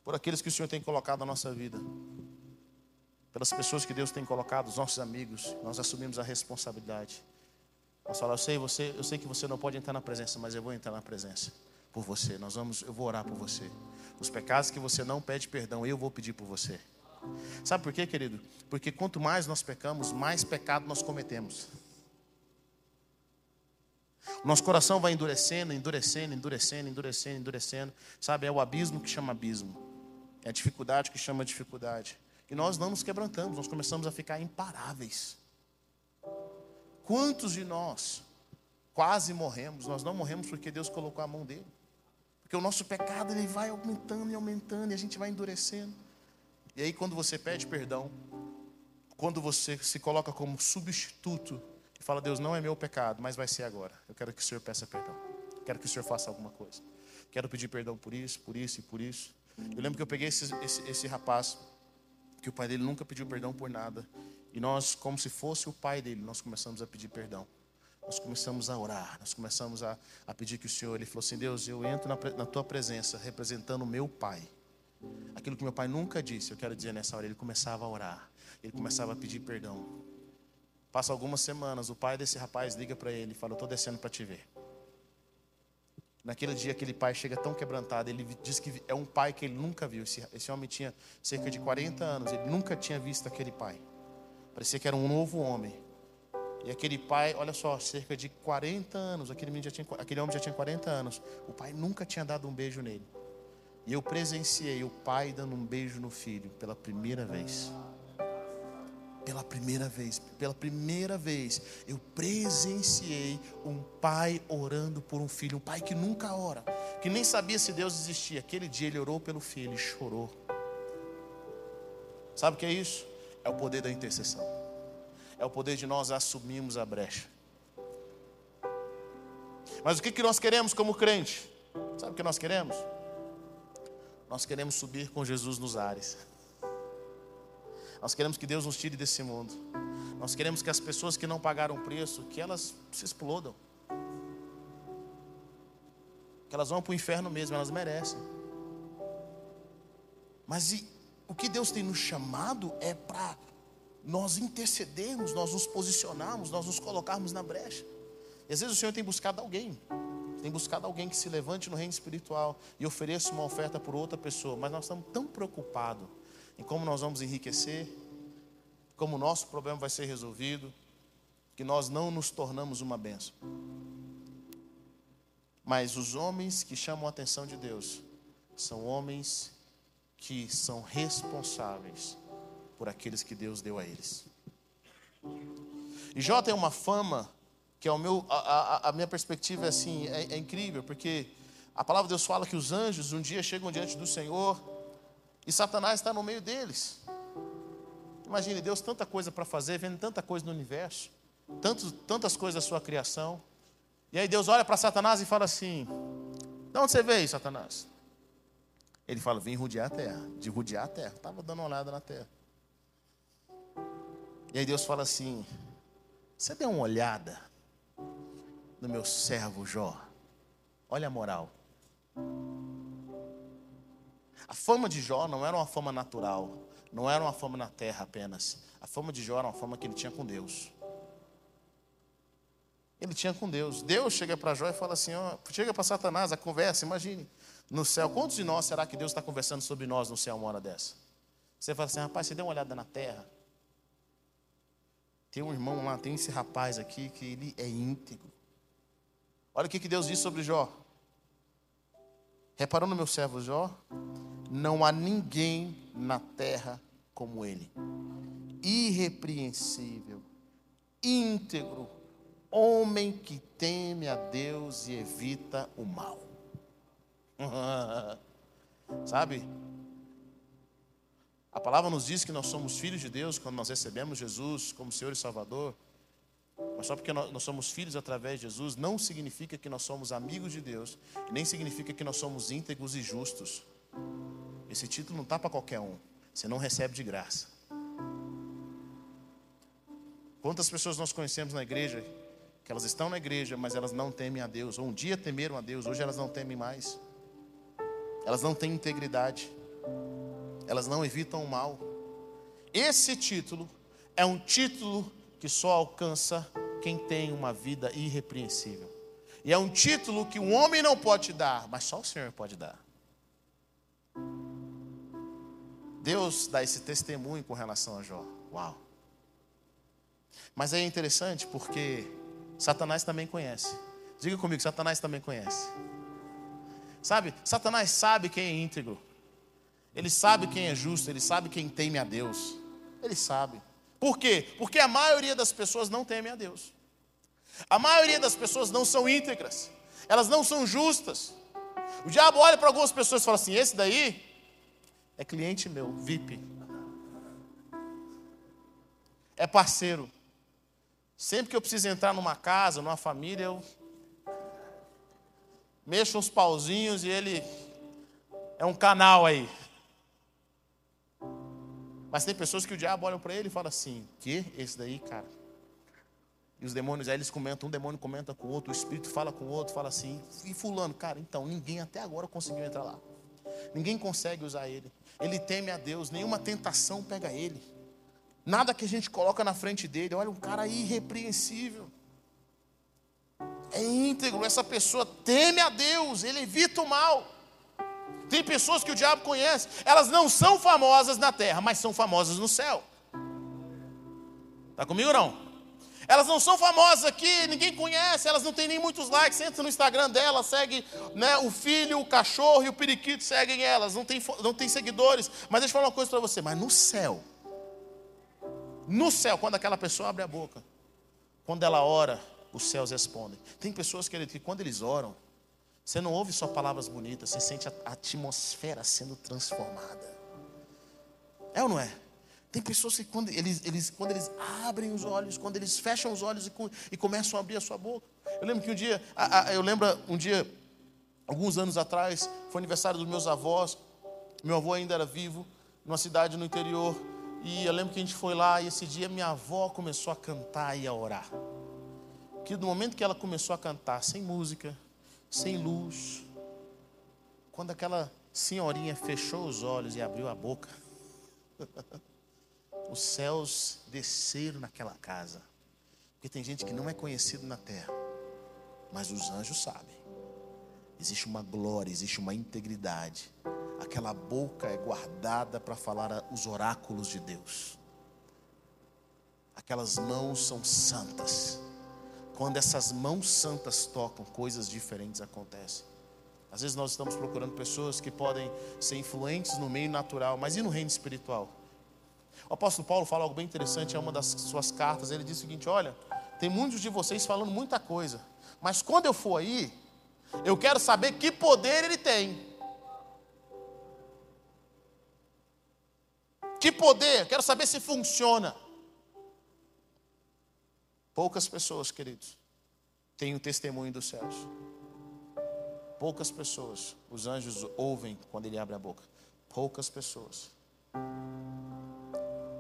por aqueles que o Senhor tem colocado na nossa vida, pelas pessoas que Deus tem colocado, os nossos amigos. Nós assumimos a responsabilidade. Nós falamos, eu sei, você, eu sei que você não pode entrar na presença, mas eu vou entrar na presença por você. Nós vamos, eu vou orar por você. Os pecados que você não pede perdão, eu vou pedir por você. Sabe por quê, querido? Porque quanto mais nós pecamos, mais pecado nós cometemos. Nosso coração vai endurecendo, endurecendo, endurecendo, endurecendo, endurecendo. Sabe, é o abismo que chama abismo. É a dificuldade que chama dificuldade. E nós não nos quebrantamos, nós começamos a ficar imparáveis. Quantos de nós quase morremos? Nós não morremos porque Deus colocou a mão dele. Porque o nosso pecado ele vai aumentando e aumentando e a gente vai endurecendo. E aí, quando você pede perdão, quando você se coloca como substituto e fala: Deus, não é meu pecado, mas vai ser agora. Eu quero que o Senhor peça perdão. Eu quero que o Senhor faça alguma coisa. Quero pedir perdão por isso, por isso e por isso. Eu lembro que eu peguei esse, esse, esse rapaz, que o pai dele nunca pediu perdão por nada. E nós, como se fosse o pai dele, nós começamos a pedir perdão. Nós começamos a orar, nós começamos a, a pedir que o Senhor, ele falou assim: Deus, eu entro na, na tua presença representando o meu pai. Aquilo que meu pai nunca disse, eu quero dizer nessa hora, ele começava a orar, ele começava a pedir perdão. Passa algumas semanas, o pai desse rapaz liga para ele e fala: Eu estou descendo para te ver. Naquele dia, aquele pai chega tão quebrantado, ele diz que é um pai que ele nunca viu. Esse, esse homem tinha cerca de 40 anos, ele nunca tinha visto aquele pai. Parecia que era um novo homem. E aquele pai, olha só, cerca de 40 anos, aquele, já tinha, aquele homem já tinha 40 anos. O pai nunca tinha dado um beijo nele. E eu presenciei o pai dando um beijo no filho pela primeira vez. Pela primeira vez, pela primeira vez, eu presenciei um pai orando por um filho, um pai que nunca ora, que nem sabia se Deus existia. Aquele dia ele orou pelo filho e chorou. Sabe o que é isso? É o poder da intercessão. É o poder de nós assumirmos a brecha. Mas o que, que nós queremos como crente? Sabe o que nós queremos? Nós queremos subir com Jesus nos ares. Nós queremos que Deus nos tire desse mundo. Nós queremos que as pessoas que não pagaram preço, que elas se explodam. Que elas vão para o inferno mesmo, elas merecem. Mas e, o que Deus tem nos chamado é para nós intercedermos, nós nos posicionarmos, nós nos colocarmos na brecha. E às vezes o Senhor tem buscado alguém tem buscado alguém que se levante no reino espiritual e ofereça uma oferta por outra pessoa, mas nós estamos tão preocupados em como nós vamos enriquecer, como o nosso problema vai ser resolvido, que nós não nos tornamos uma benção. Mas os homens que chamam a atenção de Deus são homens que são responsáveis por aqueles que Deus deu a eles. E Jó tem uma fama que é o meu, a, a, a minha perspectiva é assim, é, é incrível, porque a palavra de Deus fala que os anjos um dia chegam diante do Senhor e Satanás está no meio deles. Imagine Deus tanta coisa para fazer, vendo tanta coisa no universo, tantas coisas da sua criação. E aí Deus olha para Satanás e fala assim: De onde você veio, Satanás? Ele fala: Vim rodear a terra, de rodear a terra. Estava dando uma olhada na terra. E aí Deus fala assim: Você deu uma olhada no meu servo Jó. Olha a moral. A fama de Jó não era uma fama natural, não era uma fama na terra apenas. A fama de Jó era uma fama que ele tinha com Deus. Ele tinha com Deus. Deus chega para Jó e fala assim: ó, chega para Satanás, a conversa, imagine. No céu, quantos de nós será que Deus está conversando sobre nós no céu uma hora dessa? Você fala assim, rapaz, você deu uma olhada na terra. Tem um irmão lá, tem esse rapaz aqui que ele é íntegro. Olha o que Deus diz sobre Jó. Reparou no meu servo Jó? Não há ninguém na terra como ele. Irrepreensível, íntegro, homem que teme a Deus e evita o mal. [laughs] Sabe? A palavra nos diz que nós somos filhos de Deus quando nós recebemos Jesus como Senhor e Salvador. Mas só porque nós somos filhos através de Jesus, não significa que nós somos amigos de Deus, nem significa que nós somos íntegros e justos. Esse título não está para qualquer um, você não recebe de graça. Quantas pessoas nós conhecemos na igreja que elas estão na igreja, mas elas não temem a Deus, ou um dia temeram a Deus, hoje elas não temem mais. Elas não têm integridade, elas não evitam o mal. Esse título é um título que só alcança quem tem uma vida irrepreensível. E é um título que um homem não pode dar, mas só o Senhor pode dar. Deus dá esse testemunho com relação a Jó. Uau! Mas é interessante porque Satanás também conhece. Diga comigo, Satanás também conhece. Sabe, Satanás sabe quem é íntegro. Ele sabe quem é justo, ele sabe quem teme a Deus. Ele sabe. Por quê? Porque a maioria das pessoas não teme a Deus. A maioria das pessoas não são íntegras. Elas não são justas. O diabo olha para algumas pessoas e fala assim: esse daí é cliente meu, VIP. É parceiro. Sempre que eu preciso entrar numa casa, numa família, eu mexo uns pauzinhos e ele é um canal aí. Mas tem pessoas que o diabo olha para ele e fala assim: que esse daí, cara? E os demônios, aí eles comentam, um demônio comenta com o outro, o espírito fala com o outro, fala assim, e fulano, cara, então, ninguém até agora conseguiu entrar lá. Ninguém consegue usar ele. Ele teme a Deus, nenhuma tentação pega ele. Nada que a gente coloca na frente dele. Olha, um cara irrepreensível. É íntegro, essa pessoa teme a Deus, ele evita o mal. Tem pessoas que o diabo conhece, elas não são famosas na terra, mas são famosas no céu. Está comigo não? Elas não são famosas aqui, ninguém conhece, elas não têm nem muitos likes. Entra no Instagram dela, segue né, o filho, o cachorro e o periquito seguem elas, não tem, não tem seguidores. Mas deixa eu falar uma coisa para você: mas no céu, no céu, quando aquela pessoa abre a boca, quando ela ora, os céus respondem. Tem pessoas que, que quando eles oram, você não ouve só palavras bonitas, você sente a atmosfera sendo transformada. É ou não é? Tem pessoas que quando eles, eles, quando eles abrem os olhos, quando eles fecham os olhos e, e começam a abrir a sua boca. Eu lembro que um dia, a, a, eu lembro um dia, alguns anos atrás, foi aniversário dos meus avós. Meu avô ainda era vivo, numa cidade no interior. E eu lembro que a gente foi lá e esse dia minha avó começou a cantar e a orar. Que do momento que ela começou a cantar, sem música, sem luz, quando aquela senhorinha fechou os olhos e abriu a boca, [laughs] os céus desceram naquela casa. Porque tem gente que não é conhecido na terra, mas os anjos sabem. Existe uma glória, existe uma integridade. Aquela boca é guardada para falar os oráculos de Deus. Aquelas mãos são santas. Quando essas mãos santas tocam, coisas diferentes acontecem. Às vezes nós estamos procurando pessoas que podem ser influentes no meio natural, mas e no reino espiritual? O apóstolo Paulo fala algo bem interessante em uma das suas cartas. Ele diz o seguinte: Olha, tem muitos de vocês falando muita coisa, mas quando eu for aí, eu quero saber que poder ele tem. Que poder? Quero saber se funciona. Poucas pessoas, queridos, têm o testemunho dos céus. Poucas pessoas, os anjos ouvem quando ele abre a boca. Poucas pessoas.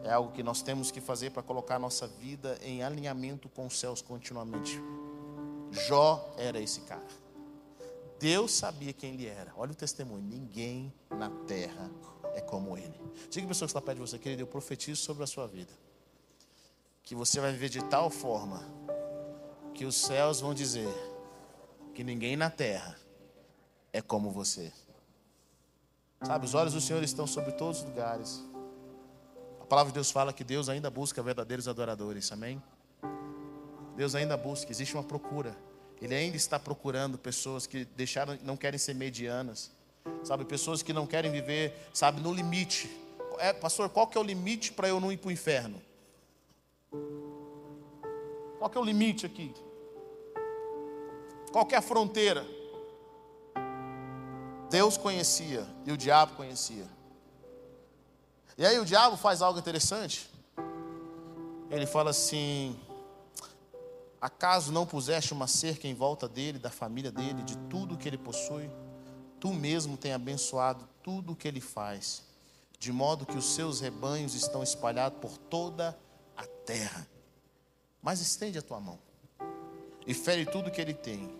É algo que nós temos que fazer para colocar a nossa vida em alinhamento com os céus continuamente. Jó era esse cara. Deus sabia quem ele era. Olha o testemunho. Ninguém na terra é como ele. Diga a pessoa que está perto de você, querido, eu profetizo sobre a sua vida. Que você vai viver de tal forma que os céus vão dizer que ninguém na terra é como você. Sabe, os olhos do Senhor estão sobre todos os lugares palavra de Deus fala que Deus ainda busca verdadeiros adoradores, amém? Deus ainda busca, existe uma procura. Ele ainda está procurando pessoas que deixaram, não querem ser medianas. Sabe, pessoas que não querem viver, sabe, no limite. É, pastor, qual que é o limite para eu não ir para o inferno? Qual que é o limite aqui? Qual que é a fronteira? Deus conhecia e o diabo conhecia. E aí o diabo faz algo interessante. Ele fala assim: Acaso não puseste uma cerca em volta dele, da família dele, de tudo que ele possui? Tu mesmo tem abençoado tudo o que ele faz, de modo que os seus rebanhos estão espalhados por toda a terra. Mas estende a tua mão e fere tudo que ele tem,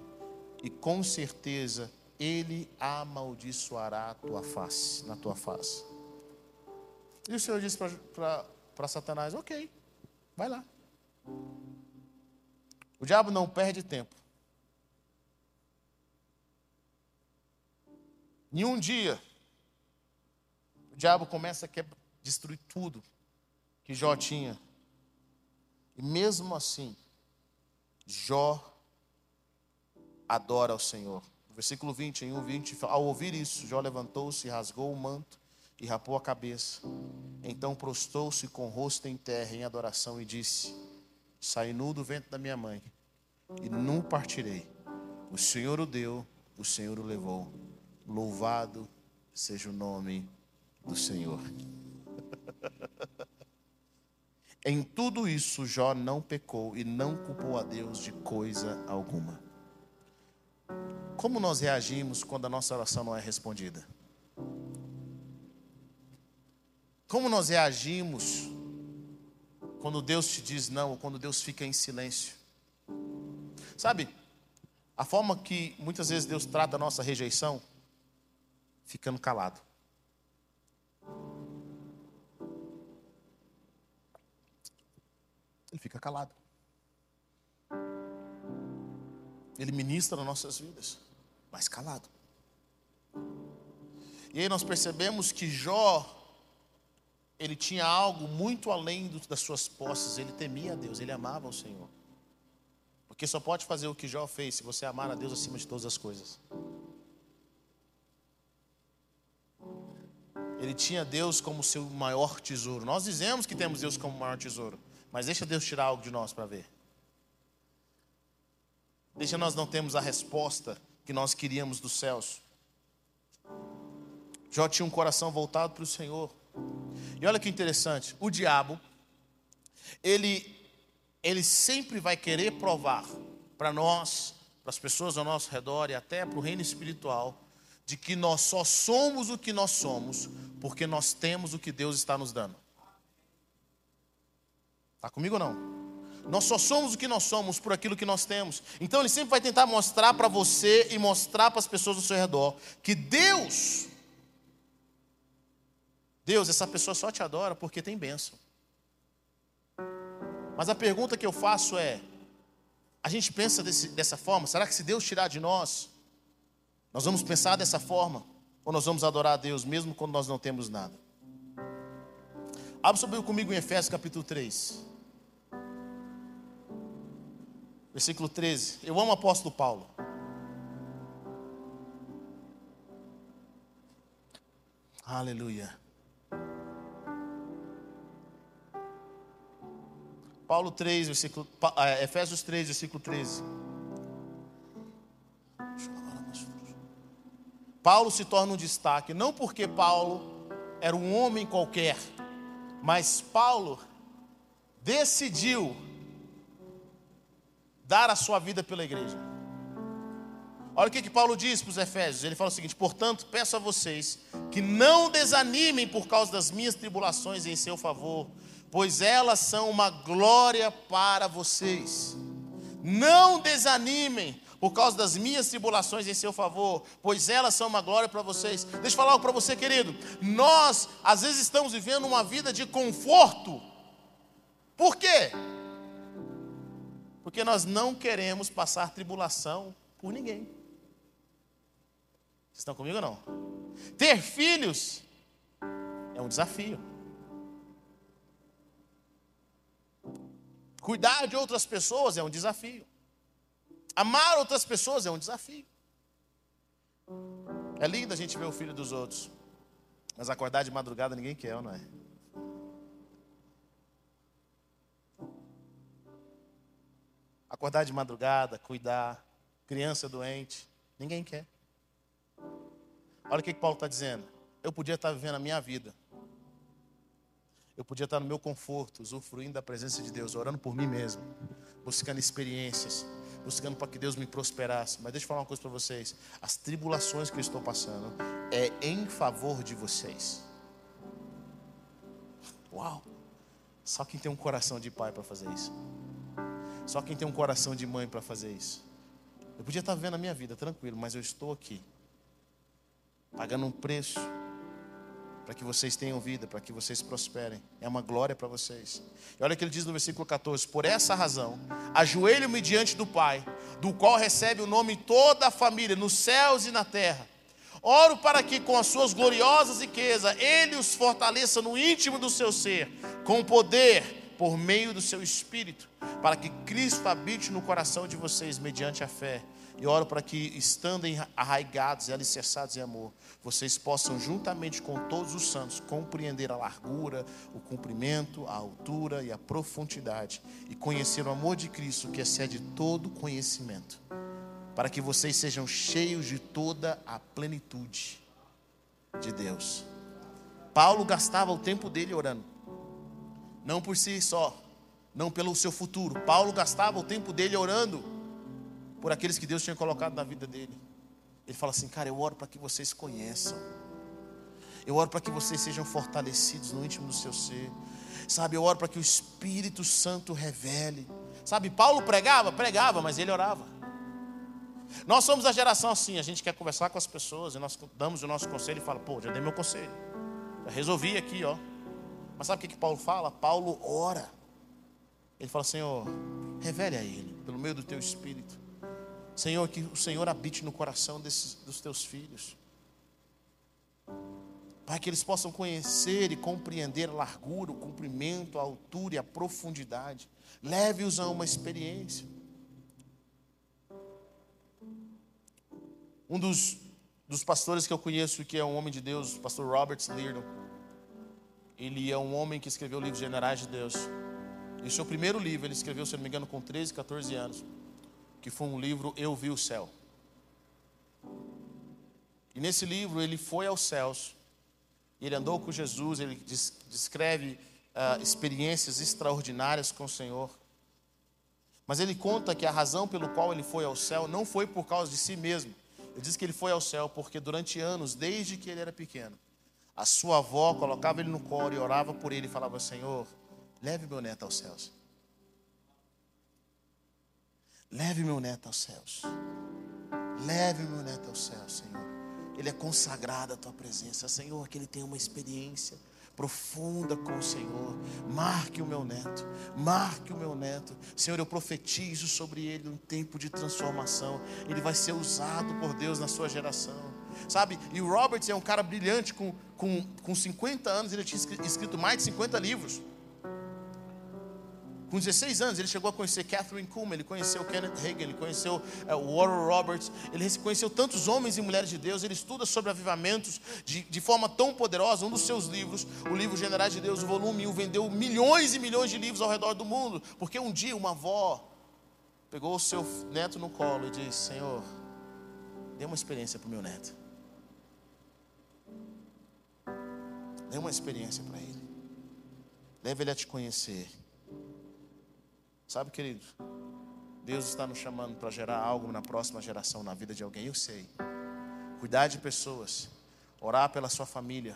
e com certeza ele amaldiçoará a tua face, na tua face. E o Senhor disse para Satanás: Ok, vai lá. O diabo não perde tempo. Em um dia, o diabo começa a quebrar, destruir tudo que Jó tinha. E mesmo assim, Jó adora ao Senhor. Versículo 20, em 1, 20, ao ouvir isso, Jó levantou-se, rasgou o manto e rapou a cabeça. Então prostou-se com o rosto em terra em adoração e disse: Saí nu do vento da minha mãe e nu partirei. O Senhor o deu, o Senhor o levou. Louvado seja o nome do Senhor. [laughs] em tudo isso, Jó não pecou e não culpou a Deus de coisa alguma. Como nós reagimos quando a nossa oração não é respondida? Como nós reagimos quando Deus te diz não, ou quando Deus fica em silêncio? Sabe, a forma que muitas vezes Deus trata a nossa rejeição, ficando calado. Ele fica calado. Ele ministra nas nossas vidas mas calado. E aí nós percebemos que Jó, ele tinha algo muito além das suas posses, ele temia a Deus, ele amava o Senhor. Porque só pode fazer o que Jó fez se você amar a Deus acima de todas as coisas. Ele tinha Deus como seu maior tesouro. Nós dizemos que temos Deus como maior tesouro, mas deixa Deus tirar algo de nós para ver. Deixa nós não temos a resposta que nós queríamos dos céus. Jó tinha um coração voltado para o Senhor. E olha que interessante, o diabo, ele, ele sempre vai querer provar para nós, para as pessoas ao nosso redor e até para o reino espiritual, de que nós só somos o que nós somos porque nós temos o que Deus está nos dando. Está comigo ou não? Nós só somos o que nós somos por aquilo que nós temos. Então ele sempre vai tentar mostrar para você e mostrar para as pessoas ao seu redor que Deus, Deus, essa pessoa só te adora porque tem bênção. Mas a pergunta que eu faço é: a gente pensa desse, dessa forma? Será que se Deus tirar de nós, nós vamos pensar dessa forma? Ou nós vamos adorar a Deus mesmo quando nós não temos nada? Abra comigo em Efésios capítulo 3. versículo 13. Eu amo o apóstolo Paulo. Aleluia. Paulo 3, versículo, é, Efésios 3, versículo 13. Paulo se torna um destaque, não porque Paulo era um homem qualquer, mas Paulo decidiu dar a sua vida pela igreja. Olha o que, que Paulo diz para os Efésios: ele fala o seguinte: portanto, peço a vocês que não desanimem por causa das minhas tribulações em seu favor, pois elas são uma glória para vocês. Não desanimem por causa das minhas tribulações em seu favor, pois elas são uma glória para vocês. Deixa eu falar algo para você, querido. Nós, às vezes, estamos vivendo uma vida de conforto. Por quê? Porque nós não queremos passar tribulação por ninguém. Vocês estão comigo ou não? Ter filhos é um desafio. Cuidar de outras pessoas é um desafio. Amar outras pessoas é um desafio. É lindo a gente ver o filho dos outros. Mas acordar de madrugada ninguém quer, não é? Acordar de madrugada, cuidar, criança doente, ninguém quer. Olha o que, Paulo está dizendo. Eu podia estar vivendo a minha vida. Eu podia estar no meu conforto, usufruindo da presença de Deus, orando por mim mesmo, buscando experiências, buscando para que Deus me prosperasse. Mas deixa eu falar uma coisa para vocês: as tribulações que eu estou passando é em favor de vocês. Uau! Só quem tem um coração de pai para fazer isso. Só quem tem um coração de mãe para fazer isso. Eu podia estar vivendo a minha vida tranquilo, mas eu estou aqui pagando um preço para que vocês tenham vida, para que vocês prosperem. É uma glória para vocês. E olha o que ele diz no versículo 14: Por essa razão, ajoelho-me diante do Pai, do qual recebe o nome toda a família, nos céus e na terra. Oro para que, com as suas gloriosas riquezas, Ele os fortaleça no íntimo do seu ser, com poder, por meio do seu espírito, para que Cristo habite no coração de vocês mediante a fé e oro para que, estando arraigados e alicerçados em amor, vocês possam, juntamente com todos os santos, compreender a largura, o comprimento, a altura e a profundidade, e conhecer o amor de Cristo que excede todo conhecimento, para que vocês sejam cheios de toda a plenitude de Deus. Paulo gastava o tempo dele orando, não por si só, não pelo seu futuro. Paulo gastava o tempo dele orando por aqueles que Deus tinha colocado na vida dele. Ele fala assim, cara, eu oro para que vocês conheçam. Eu oro para que vocês sejam fortalecidos no íntimo do seu ser. Sabe, eu oro para que o Espírito Santo revele. Sabe, Paulo pregava, pregava, mas ele orava. Nós somos a geração assim, a gente quer conversar com as pessoas, e nós damos o nosso conselho e fala, pô, já dei meu conselho. Já resolvi aqui, ó. Mas sabe o que, que Paulo fala? Paulo ora. Ele fala, Senhor, revele a ele, pelo meio do teu espírito. Senhor, que o Senhor habite no coração desses, dos teus filhos. Para que eles possam conhecer e compreender a largura, o comprimento, a altura e a profundidade. Leve-os a uma experiência. Um dos, dos pastores que eu conheço, que é um homem de Deus, o pastor Robert Lirdon, ele é um homem que escreveu o livro Generais de Deus. E o seu primeiro livro ele escreveu, se não me engano, com 13, 14 anos que foi um livro Eu Vi o Céu. E nesse livro ele foi aos céus, ele andou com Jesus, ele descreve uh, experiências extraordinárias com o Senhor. Mas ele conta que a razão pelo qual ele foi ao céu não foi por causa de si mesmo. Ele diz que ele foi ao céu porque durante anos, desde que ele era pequeno, a sua avó colocava ele no colo e orava por ele e falava: Senhor, leve meu neto aos céus. Leve meu neto aos céus. Leve meu neto aos céus, Senhor. Ele é consagrado à tua presença, Senhor, que ele tenha uma experiência profunda com o Senhor. Marque o meu neto, marque o meu neto. Senhor, eu profetizo sobre ele um tempo de transformação. Ele vai ser usado por Deus na sua geração. Sabe? E o Roberts é um cara brilhante, com, com, com 50 anos, ele tinha escrito mais de 50 livros. Com 16 anos, ele chegou a conhecer Catherine Kuhlman, ele conheceu Kenneth Hagin, ele conheceu uh, Warren Roberts, ele conheceu tantos homens e mulheres de Deus, ele estuda sobre avivamentos de, de forma tão poderosa. Um dos seus livros, o livro Generais de Deus, o volume 1, vendeu milhões e milhões de livros ao redor do mundo, porque um dia uma avó pegou o seu neto no colo e disse: Senhor, dê uma experiência para o meu neto. Dê uma experiência para ele. Leve ele a te conhecer. Sabe, querido, Deus está nos chamando para gerar algo na próxima geração, na vida de alguém, eu sei. Cuidar de pessoas, orar pela sua família,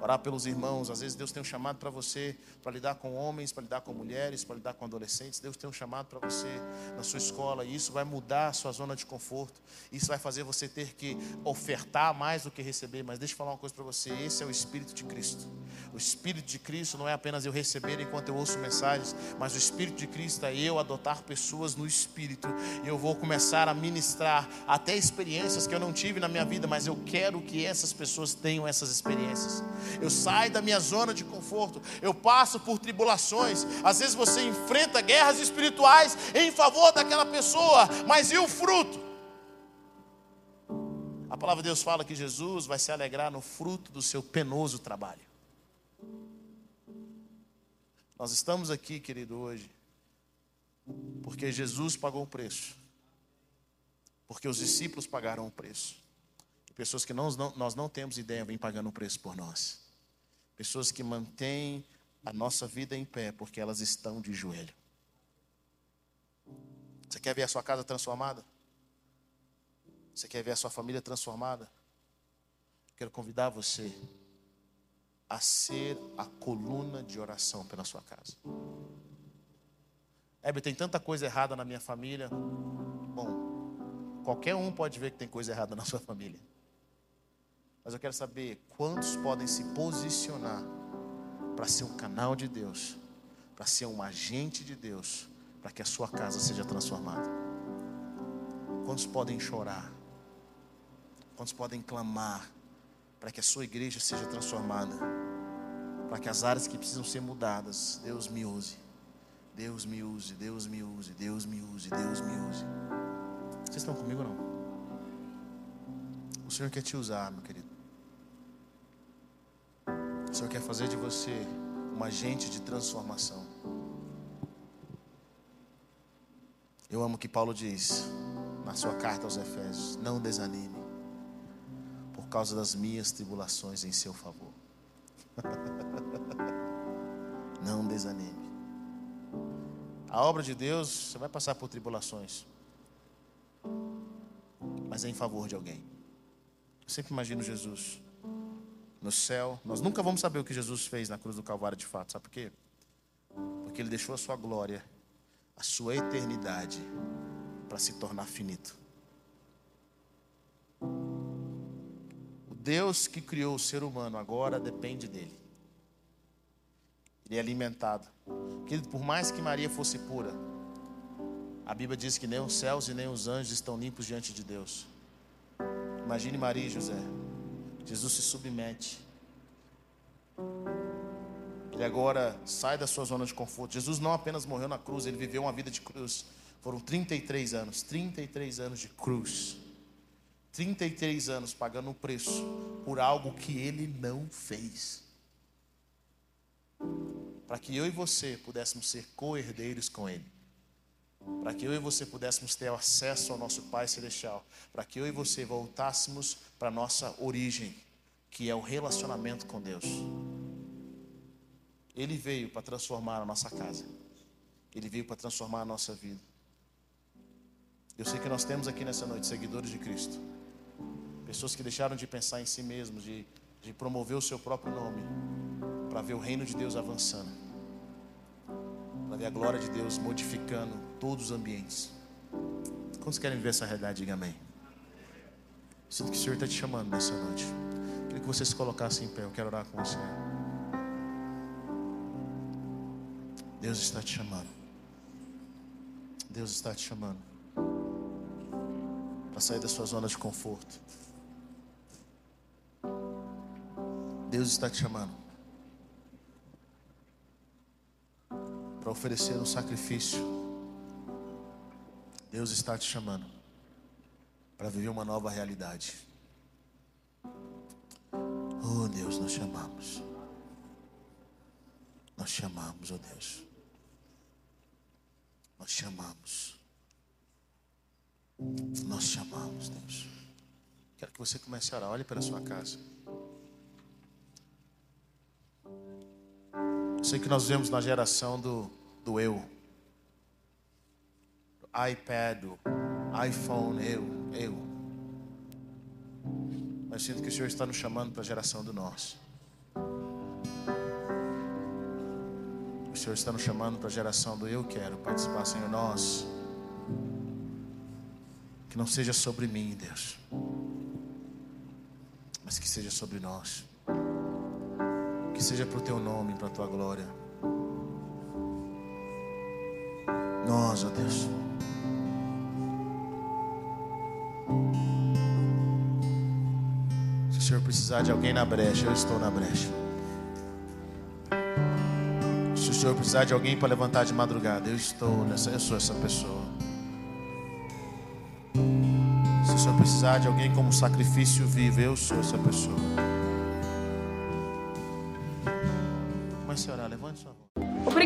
orar pelos irmãos. Às vezes Deus tem um chamado para você para lidar com homens, para lidar com mulheres, para lidar com adolescentes. Deus tem um chamado para você na sua escola e isso vai mudar a sua zona de conforto. Isso vai fazer você ter que ofertar mais do que receber. Mas deixa eu falar uma coisa para você: esse é o Espírito de Cristo. O Espírito de Cristo não é apenas eu receber enquanto eu ouço mensagens, mas o Espírito de Cristo é eu adotar pessoas no Espírito. E eu vou começar a ministrar até experiências que eu não tive na minha vida, mas eu quero que essas pessoas tenham essas experiências eu saio da minha zona de conforto, eu passo por tribulações. Às vezes você enfrenta guerras espirituais em favor daquela pessoa, mas e o fruto? A palavra de Deus fala que Jesus vai se alegrar no fruto do seu penoso trabalho. Nós estamos aqui, querido, hoje, porque Jesus pagou o preço, porque os discípulos pagaram o preço. Pessoas que não, nós não temos ideia vêm pagando o preço por nós. Pessoas que mantêm a nossa vida em pé porque elas estão de joelho. Você quer ver a sua casa transformada? Você quer ver a sua família transformada? Quero convidar você a ser a coluna de oração pela sua casa. Hebe, tem tanta coisa errada na minha família. Bom, qualquer um pode ver que tem coisa errada na sua família. Mas eu quero saber quantos podem se posicionar para ser um canal de Deus, para ser um agente de Deus, para que a sua casa seja transformada. Quantos podem chorar? Quantos podem clamar para que a sua igreja seja transformada? Para que as áreas que precisam ser mudadas, Deus me use. Deus me use, Deus me use, Deus me use, Deus me use. Vocês estão comigo não? O Senhor quer te usar, meu querido. O Senhor quer fazer de você um agente de transformação. Eu amo que Paulo diz na sua carta aos Efésios: Não desanime, por causa das minhas tribulações em seu favor. [laughs] Não desanime. A obra de Deus, você vai passar por tribulações, mas é em favor de alguém. Eu sempre imagino Jesus no céu. Nós nunca vamos saber o que Jesus fez na cruz do Calvário de fato, sabe por quê? Porque ele deixou a sua glória a sua eternidade para se tornar finito. O Deus que criou o ser humano agora depende dele. É alimentado. Querido, por mais que Maria fosse pura, a Bíblia diz que nem os céus e nem os anjos estão limpos diante de Deus. Imagine Maria e José. Jesus se submete ele agora sai da sua zona de conforto. Jesus não apenas morreu na cruz, ele viveu uma vida de cruz. Foram 33 anos, 33 anos de cruz. 33 anos pagando o preço por algo que ele não fez. Para que eu e você pudéssemos ser co-herdeiros com ele. Para que eu e você pudéssemos ter acesso ao nosso Pai Celestial. Para que eu e você voltássemos para a nossa origem, que é o relacionamento com Deus. Ele veio para transformar a nossa casa. Ele veio para transformar a nossa vida. Eu sei que nós temos aqui nessa noite seguidores de Cristo. Pessoas que deixaram de pensar em si mesmos, de, de promover o seu próprio nome, para ver o reino de Deus avançando. Para ver a glória de Deus modificando todos os ambientes. Quantos querem ver essa realidade? Diga amém. Sinto que o Senhor está te chamando nessa noite. Queria que você se colocasse em pé. Eu quero orar com você. Deus está te chamando. Deus está te chamando para sair da sua zona de conforto. Deus está te chamando para oferecer um sacrifício. Deus está te chamando para viver uma nova realidade. Oh Deus, nós chamamos. Nós chamamos, oh Deus. Nós chamamos. Nós chamamos, Deus. Quero que você comece a orar. Olhe para a sua casa. Sei que nós vemos na geração do, do eu. Do iPad, do iPhone, eu, eu. Mas sinto que o Senhor está nos chamando para a geração do nosso. Senhor está nos chamando para a geração do eu quero participar, Senhor, nós. Que não seja sobre mim, Deus, mas que seja sobre nós. Que seja para o teu nome, para a tua glória. Nós, ó Deus. Se o Senhor precisar de alguém na brecha, eu estou na brecha. Senhor precisar de alguém para levantar de madrugada, eu estou nessa, eu sou essa pessoa. Se o pessoa precisar de alguém como sacrifício vivo, eu sou essa pessoa.